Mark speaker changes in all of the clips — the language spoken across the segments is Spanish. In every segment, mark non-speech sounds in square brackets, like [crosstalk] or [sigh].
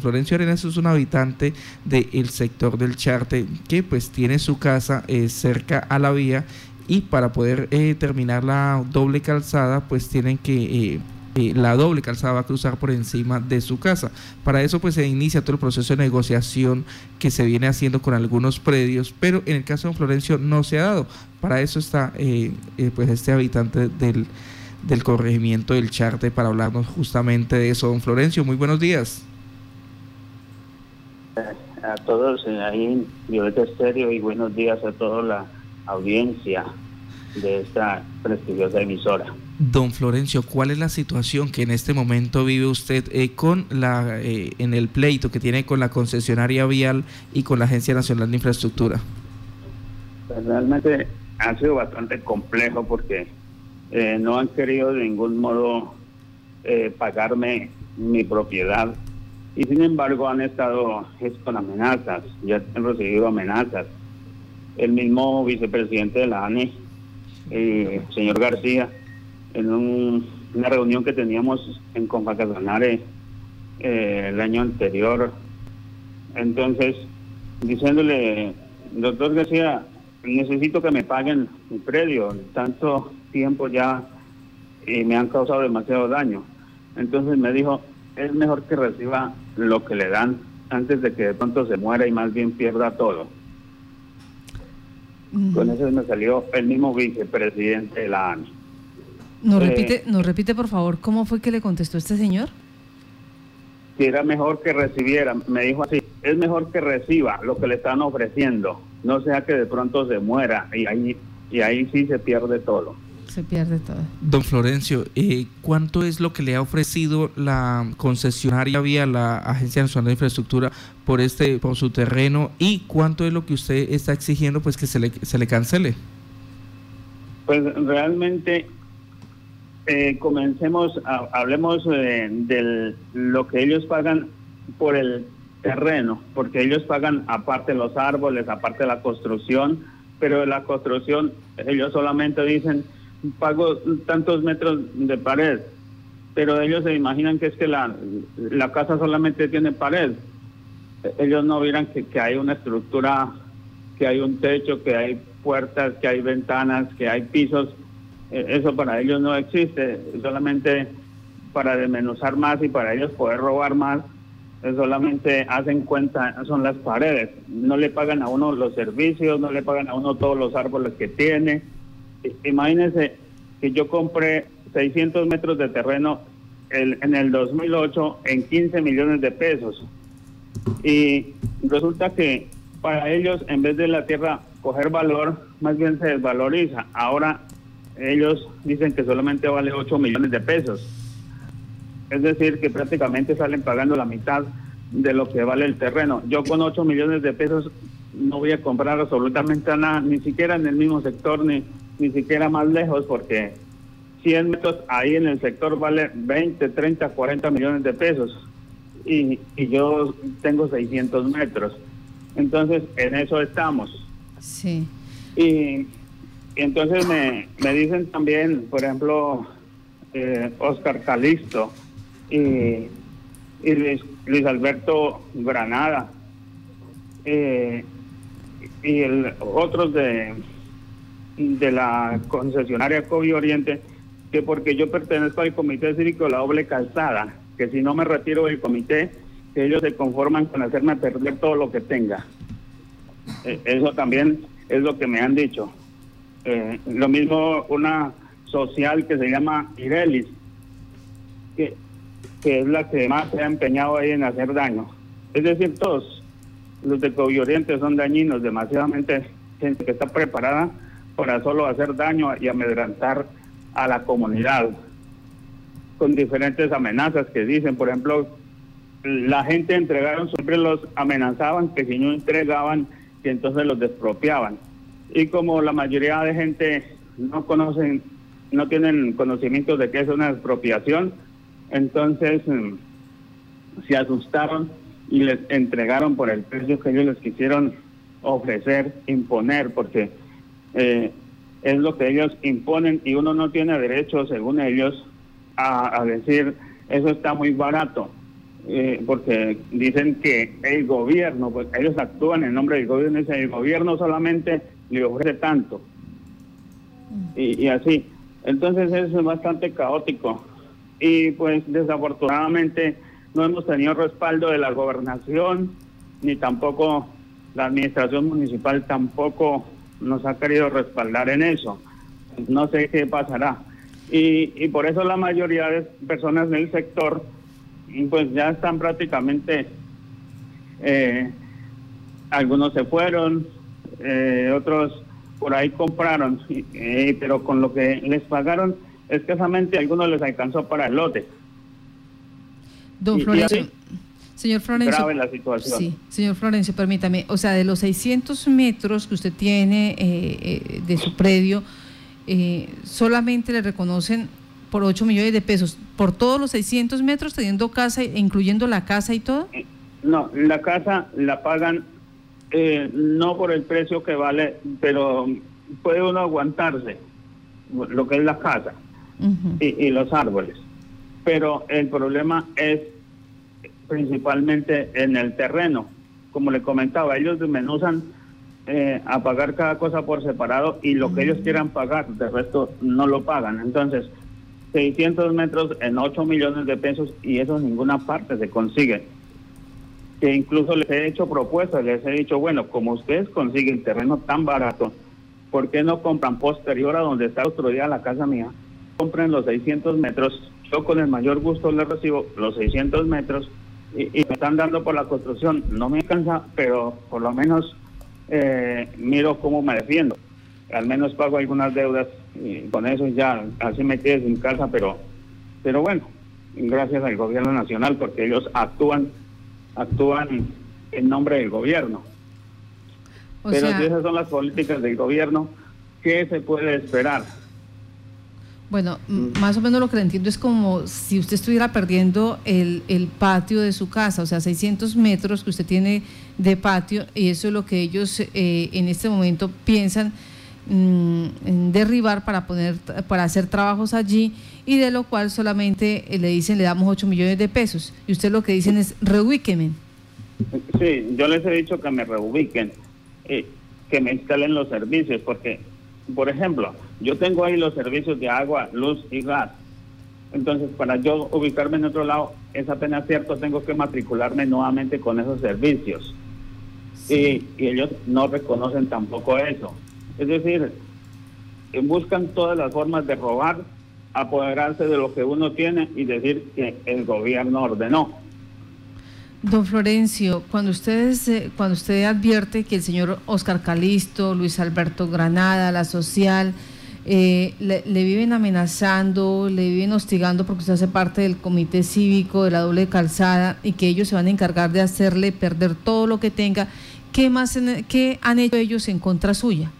Speaker 1: Florencio Arenas es un habitante del sector del Charte que pues tiene su casa eh, cerca a la vía y para poder eh, terminar la doble calzada pues tienen que eh, la doble calzada va a cruzar por encima de su casa. Para eso pues se inicia todo el proceso de negociación que se viene haciendo con algunos predios, pero en el caso de Florencio no se ha dado. Para eso está pues este habitante del, del corregimiento del Charte para hablarnos justamente de eso. Don Florencio, muy buenos días
Speaker 2: a todos ahí en Violeta Estéreo y buenos días a toda la audiencia de esta prestigiosa emisora.
Speaker 1: Don Florencio, ¿cuál es la situación que en este momento vive usted eh, con la eh, en el pleito que tiene con la concesionaria vial y con la Agencia Nacional de Infraestructura?
Speaker 2: Pues realmente ha sido bastante complejo porque eh, no han querido de ningún modo pagarme mi propiedad y sin embargo han estado con amenazas, ya han recibido amenazas. El mismo vicepresidente de la ANE, el señor García, en una reunión que teníamos en Confacasanare eh, el año anterior, entonces diciéndole, doctor García, necesito que me paguen mi predio, tanto tiempo ya y me han causado demasiado daño. Entonces me dijo, es mejor que reciba lo que le dan antes de que de pronto se muera y más bien pierda todo. Con eso me salió el mismo vicepresidente de la ANI.
Speaker 3: ¿Nos, eh, repite, ¿Nos repite, por favor, cómo fue que le contestó este señor?
Speaker 2: Que era mejor que recibiera, me dijo así, es mejor que reciba lo que le están ofreciendo, no sea que de pronto se muera y ahí, y ahí sí se pierde todo
Speaker 3: se pierde todo.
Speaker 1: Don Florencio, eh, ¿cuánto es lo que le ha ofrecido la concesionaria vía la Agencia Nacional de Infraestructura por este por su terreno y cuánto es lo que usted está exigiendo pues que se le, se le cancele?
Speaker 2: Pues realmente eh, comencemos, hablemos de lo que ellos pagan por el terreno, porque ellos pagan aparte los árboles, aparte la construcción, pero de la construcción ellos solamente dicen pago tantos metros de pared, pero ellos se imaginan que es que la, la casa solamente tiene pared. Ellos no vieran que, que hay una estructura, que hay un techo, que hay puertas, que hay ventanas, que hay pisos. E, eso para ellos no existe, solamente para desmenuzar más y para ellos poder robar más, solamente hacen cuenta, son las paredes. No le pagan a uno los servicios, no le pagan a uno todos los árboles que tiene imagínense que yo compré 600 metros de terreno en el 2008 en 15 millones de pesos. Y resulta que para ellos, en vez de la tierra coger valor, más bien se desvaloriza. Ahora ellos dicen que solamente vale 8 millones de pesos. Es decir, que prácticamente salen pagando la mitad de lo que vale el terreno. Yo con 8 millones de pesos no voy a comprar absolutamente nada, ni siquiera en el mismo sector, ni, ni siquiera más lejos, porque 100 metros ahí en el sector vale 20, 30, 40 millones de pesos. Y, y yo tengo 600 metros. Entonces, en eso estamos.
Speaker 3: Sí.
Speaker 2: Y, entonces me, me, dicen también, por ejemplo, eh, Oscar Calisto y, y Luis, Alberto Granada eh, y el, otros de de la concesionaria COVID Oriente que porque yo pertenezco al Comité Cívico de la Doble Calzada, que si no me retiro del comité, que ellos se conforman con hacerme perder todo lo que tenga. Eh, eso también es lo que me han dicho. Eh, lo mismo una social que se llama Irelis, que, que es la que más se ha empeñado ahí en hacer daño. Es decir, todos los de COVID Oriente son dañinos, demasiadamente gente que está preparada para solo hacer daño y amedrantar a la comunidad con diferentes amenazas que dicen, por ejemplo, la gente entregaron, siempre los amenazaban que si no entregaban, que entonces los despropiaban. Y como la mayoría de gente no conocen, no tienen conocimiento de qué es una expropiación, entonces mm, se asustaron y les entregaron por el precio que ellos les quisieron ofrecer, imponer, porque eh, es lo que ellos imponen y uno no tiene derecho, según ellos, a, decir eso está muy barato. eh, porque dicen que el gobierno, pues ellos actúan en nombre del gobierno, y dicen el gobierno solamente le ofrece tanto. Y, y así. Entonces eso es bastante caótico. Y pues desafortunadamente no hemos tenido respaldo de la gobernación, ni tampoco la administración municipal tampoco nos ha querido respaldar en eso. No sé qué pasará. Y, y por eso la mayoría de personas del sector pues ya están prácticamente, eh, algunos se fueron, eh, otros por ahí compraron, [laughs] eh, pero con lo que les pagaron, escasamente a algunos les alcanzó para el lote.
Speaker 3: Don Florencio. Señor Florencio.
Speaker 2: Grave la situación.
Speaker 3: Sí, señor Florencio, permítame. O sea, de los 600 metros que usted tiene de su predio, solamente le reconocen por 8 millones de pesos, por todos los 600 metros, teniendo casa, incluyendo la casa y todo?
Speaker 2: No, la casa la pagan eh, no por el precio que vale, pero puede uno aguantarse lo que es la casa y, los árboles. Pero el problema es principalmente en el terreno. Como le comentaba, ellos desmenuzan eh, a pagar cada cosa por separado y lo que ellos quieran pagar, de resto no lo pagan. Entonces, 600 metros en 8 millones de pesos y eso en ninguna parte se consigue. Que incluso les he hecho propuestas, les he dicho, bueno, como ustedes consiguen terreno tan barato, ¿por qué no compran posterior a donde está construida la casa mía? Compren los 600 metros, yo con el mayor gusto les recibo los 600 metros y, me están dando por la construcción. No me alcanza, pero por lo menos eh, miro cómo me defiendo. Al menos pago algunas deudas y con eso ya así me quedé sin casa, pero, pero bueno, gracias al gobierno nacional porque ellos actúan, actúan en nombre del gobierno. pero si esas son las políticas del gobierno, ¿qué se puede esperar?
Speaker 3: Bueno, mm. más o menos lo que le entiendo es como si usted estuviera perdiendo el, el, patio de su casa, o sea, 600 metros que usted tiene de patio, y eso es lo que ellos eh, en este momento piensan Mm, derribar para poner para hacer trabajos allí y de lo cual solamente eh, le dicen le damos 8 millones de pesos y usted lo que dicen es reubíqueme.
Speaker 2: Sí, yo les he dicho que me reubiquen, eh, que me instalen los servicios, porque, por ejemplo, yo tengo ahí los servicios de agua, luz y gas. Entonces, para yo ubicarme en otro lado, es apenas cierto, tengo que matricularme nuevamente con esos servicios. Y, y ellos no reconocen tampoco eso. Es decir, buscan todas las formas de robar, apoderarse de lo que uno tiene y decir que el gobierno ordenó.
Speaker 3: Don Florencio, cuando ustedes, eh, cuando usted advierte que el señor Oscar Calisto, Luis Alberto Granada, la social, eh, le, viven amenazando, le viven hostigando porque usted hace parte del comité cívico de la doble calzada y que ellos se van a encargar de hacerle perder todo lo que tenga, ¿qué más qué han hecho ellos en contra suya?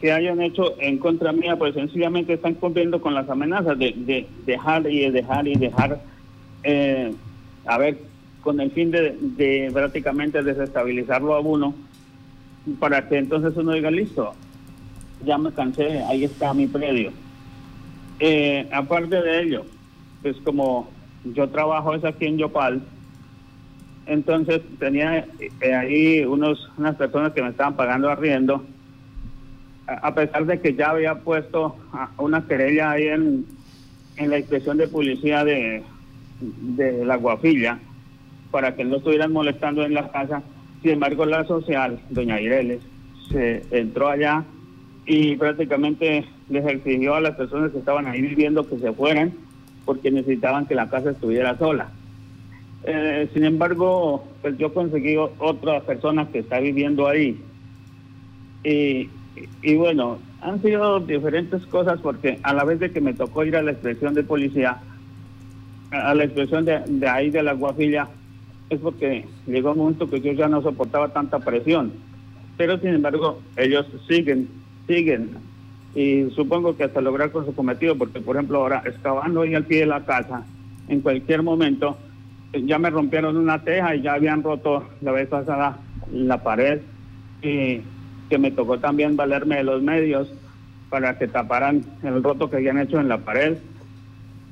Speaker 2: que hayan hecho en contra mía, pues sencillamente están cumpliendo con las amenazas de, dejar y dejar y dejar, eh, a ver, con el fin de, prácticamente desestabilizarlo a uno, para que entonces uno diga, listo, ya me cansé, ahí está mi predio. Eh, aparte de ello, pues como yo trabajo es aquí en Yopal, entonces tenía eh, ahí unos unas personas que me estaban pagando arriendo a pesar de que ya había puesto una querella ahí en, en la inspección de policía de, de la Guafilla para que no estuvieran molestando en la casa. Sin embargo, la social, doña Ireles, se entró allá y prácticamente les exigió a las personas que estaban ahí viviendo que se fueran porque necesitaban que la casa estuviera sola. Eh, sin embargo, pues yo conseguí otra persona que está viviendo ahí. Y bueno, han sido diferentes cosas porque a la vez de que me tocó ir a la expresión de policía, a la expresión de, ahí de la guafilla, es porque llegó un momento que yo ya no soportaba tanta presión. Pero sin embargo, ellos siguen, siguen. Y supongo que hasta lograr con su cometido, porque por ejemplo ahora excavando ahí al pie de la casa, en cualquier momento, ya me rompieron una teja y ya habían roto la vez pasada la pared. Y que me tocó también valerme de los medios para que taparan el roto que habían hecho en la pared.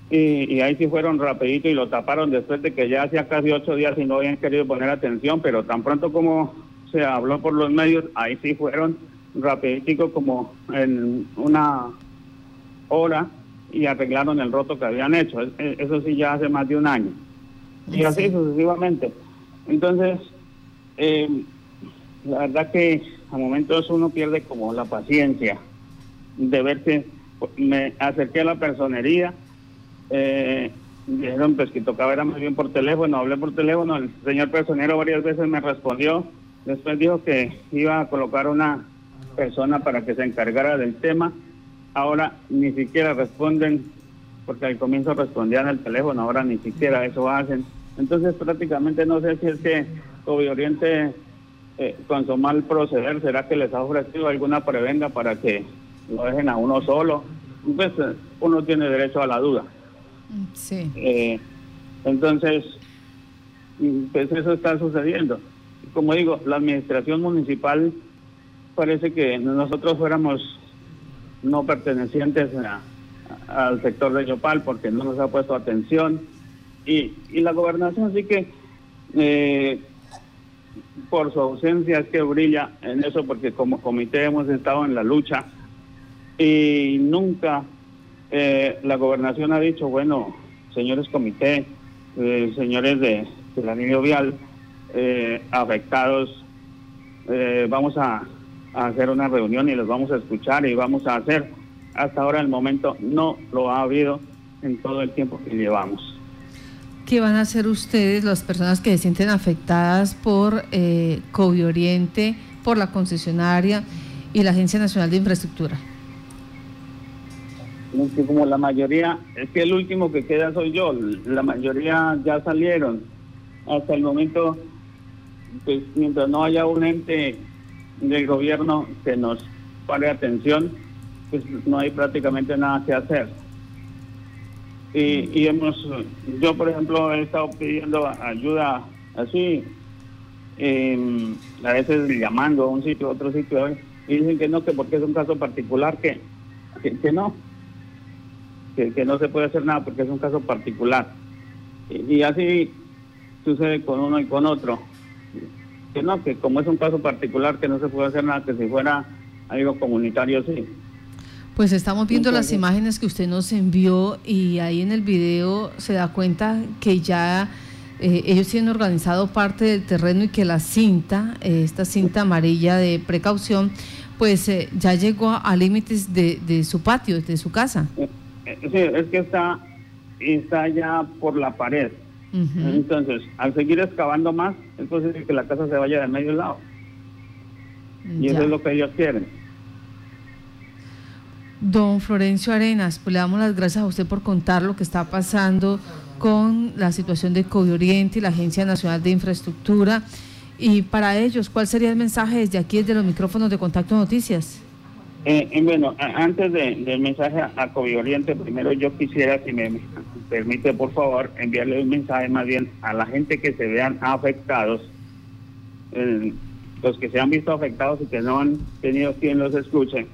Speaker 2: Y, ahí sí fueron rapidito y lo taparon después de que ya hacía casi ocho días y no habían querido poner atención, pero tan pronto como se habló por los medios, ahí sí fueron rapidito como en una hora y arreglaron el roto que habían hecho. Eso sí ya hace más de un año. Y así sucesivamente. Entonces, eh, la verdad que a momentos uno pierde como la paciencia de verse. Me acerqué a la personería eh, dijeron pues que tocaba era más bien por teléfono, hablé por teléfono, el señor personero varias veces me respondió, después dijo que iba a colocar una persona para que se encargara del tema, ahora ni siquiera responden, porque al comienzo respondían al teléfono, ahora ni siquiera eso hacen. Entonces prácticamente no sé si es que Covid Oriente eh, con su mal proceder, ¿será que les ha ofrecido alguna prebenda para que lo dejen a uno solo? Pues eh, uno tiene derecho a la duda. Sí. Eh, entonces, pues eso está sucediendo. Como digo, la administración municipal parece que nosotros fuéramos no pertenecientes al sector de Yopal porque no nos ha puesto atención y, y la gobernación sí que eh, por su ausencia es que brilla en eso porque como comité hemos estado en la lucha y nunca eh, la gobernación ha dicho, bueno, señores comité, eh, señores de, la línea vial, eh, afectados, vamos a, hacer una reunión y los vamos a escuchar y vamos a hacer. Hasta ahora el momento no lo ha habido en todo el tiempo que llevamos.
Speaker 3: ¿Qué van a hacer ustedes, las personas que se sienten afectadas por eh, Oriente, por la concesionaria y la Agencia Nacional de Infraestructura?
Speaker 2: Como la mayoría, es que el último que queda soy yo, la mayoría ya salieron. Hasta el momento, pues mientras no haya un ente del gobierno que nos pare atención, pues no hay prácticamente nada que hacer. Y, hemos, yo por ejemplo he estado pidiendo ayuda así, a veces llamando a un sitio, a otro sitio, y dicen que no, que porque es un caso particular, que, que no, que, no se puede hacer nada porque es un caso particular. Y, así sucede con uno y con otro. Que no, que como es un caso particular que no se puede hacer nada, que si fuera algo comunitario sí.
Speaker 3: Pues estamos viendo las imágenes que usted nos envió y ahí en el video se da cuenta que ya eh, ellos tienen organizado parte del terreno y que la cinta, eh, esta cinta amarilla de precaución, pues eh, ya llegó a, límites de, de, su patio, de su casa.
Speaker 2: Eh, sí, es que está, está ya por la pared. Entonces, al seguir excavando más, es posible que la casa se vaya de medio lado. Y eso es lo que ellos quieren.
Speaker 3: Don Florencio Arenas, pues le damos las gracias a usted por contar lo que está pasando con la situación de COVID Oriente y la Agencia Nacional de Infraestructura. Y para ellos, ¿cuál sería el mensaje desde aquí, desde los micrófonos de Contacto Noticias?
Speaker 2: Eh, bueno, antes del mensaje a COVID Oriente, primero yo quisiera, si me permite, por favor, enviarle un mensaje más bien a la gente que se vean afectados, los que se han visto afectados y que no han tenido quien los escuche.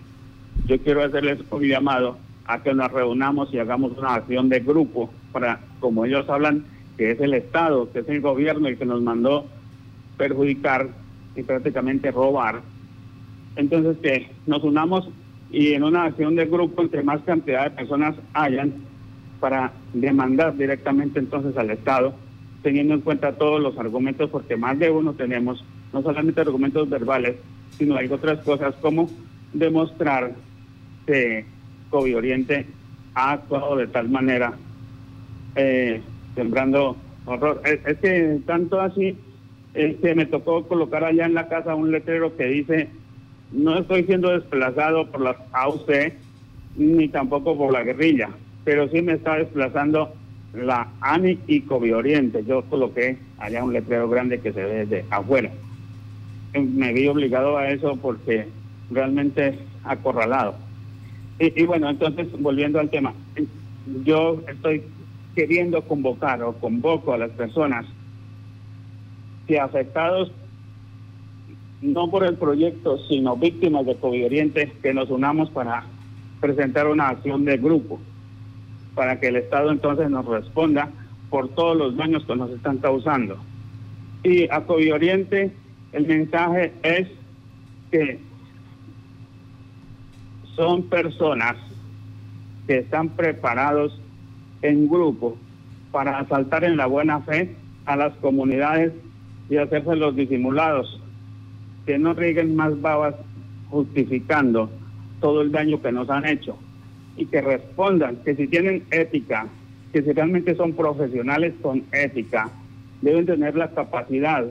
Speaker 2: Yo quiero hacerles un llamado a que nos reunamos y hagamos una acción de grupo para, como ellos hablan, que es el Estado, que es el gobierno el que nos mandó perjudicar y prácticamente robar entonces, que nos unamos y en una acción de grupo, entre más cantidad de personas hayan, para demandar directamente entonces al Estado, teniendo en cuenta todos los argumentos, porque más de uno tenemos, no solamente argumentos verbales, sino hay otras cosas como demostrar que COVID Oriente ha actuado de tal manera, eh, sembrando horror. Es, que tanto así, es que me tocó colocar allá en la casa un letrero que dice no estoy siendo desplazado por las AUC ni tampoco por la guerrilla, pero sí me está desplazando la ANI y COVID Oriente. Yo coloqué allá un letrero grande que se ve desde afuera. Me vi obligado a eso porque realmente acorralado. Y, y bueno, entonces volviendo al tema, yo estoy queriendo convocar o convoco a las personas que afectados no por el proyecto, sino víctimas de COVID Oriente, que nos unamos para presentar una acción de grupo. para que el Estado entonces nos responda por todos los daños que nos están causando. Y a Oriente el mensaje es que son personas que están preparados en grupo para asaltar en la buena fe a las comunidades y hacerse los disimulados, que no rieguen más babas justificando todo el daño que nos han hecho y que respondan que si tienen ética, que si realmente son profesionales con ética, deben tener la capacidad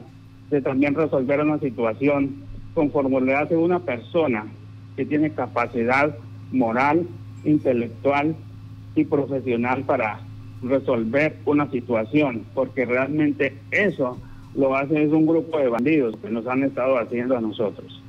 Speaker 2: de también resolver una situación conforme le hace una persona que tiene capacidad moral, intelectual y profesional para resolver una situación, porque realmente eso lo hace es un grupo de bandidos que nos han estado haciendo a nosotros.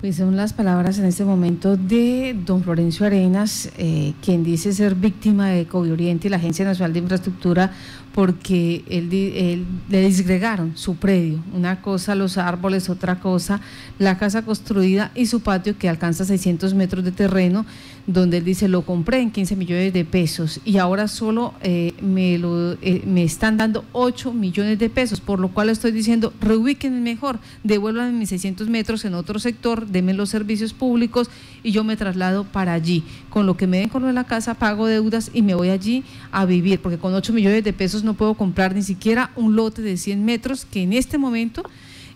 Speaker 3: Pues son las palabras en este momento de don Florencio Arenas, eh, quien dice ser víctima de COVID Oriente y la Agencia Nacional de Infraestructura porque él, le disgregaron su predio, una cosa los árboles, otra cosa la casa construida y su patio que alcanza 600 metros de terreno, donde él dice lo compré en 15 millones de pesos y ahora solo eh, me, lo, eh, me están dando 8 millones de pesos, por lo cual estoy diciendo reubíquenme mejor, devuelvan mis 600 metros en otro sector, denme los servicios públicos y yo me traslado para allí. Con lo que me den con lo de la casa pago deudas y me voy allí a vivir, porque con 8 millones de pesos no puedo comprar ni siquiera un lote de 100 metros que en este momento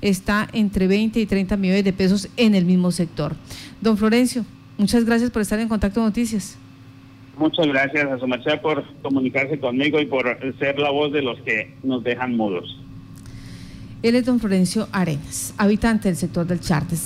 Speaker 3: está entre 20 y 30 millones de pesos en el mismo sector. Don Florencio, muchas gracias por estar en Contacto Noticias.
Speaker 2: Muchas gracias a su merced por comunicarse conmigo y por ser la voz de los que nos dejan mudos.
Speaker 3: Él es don Florencio Arenas, habitante del sector del Chartes.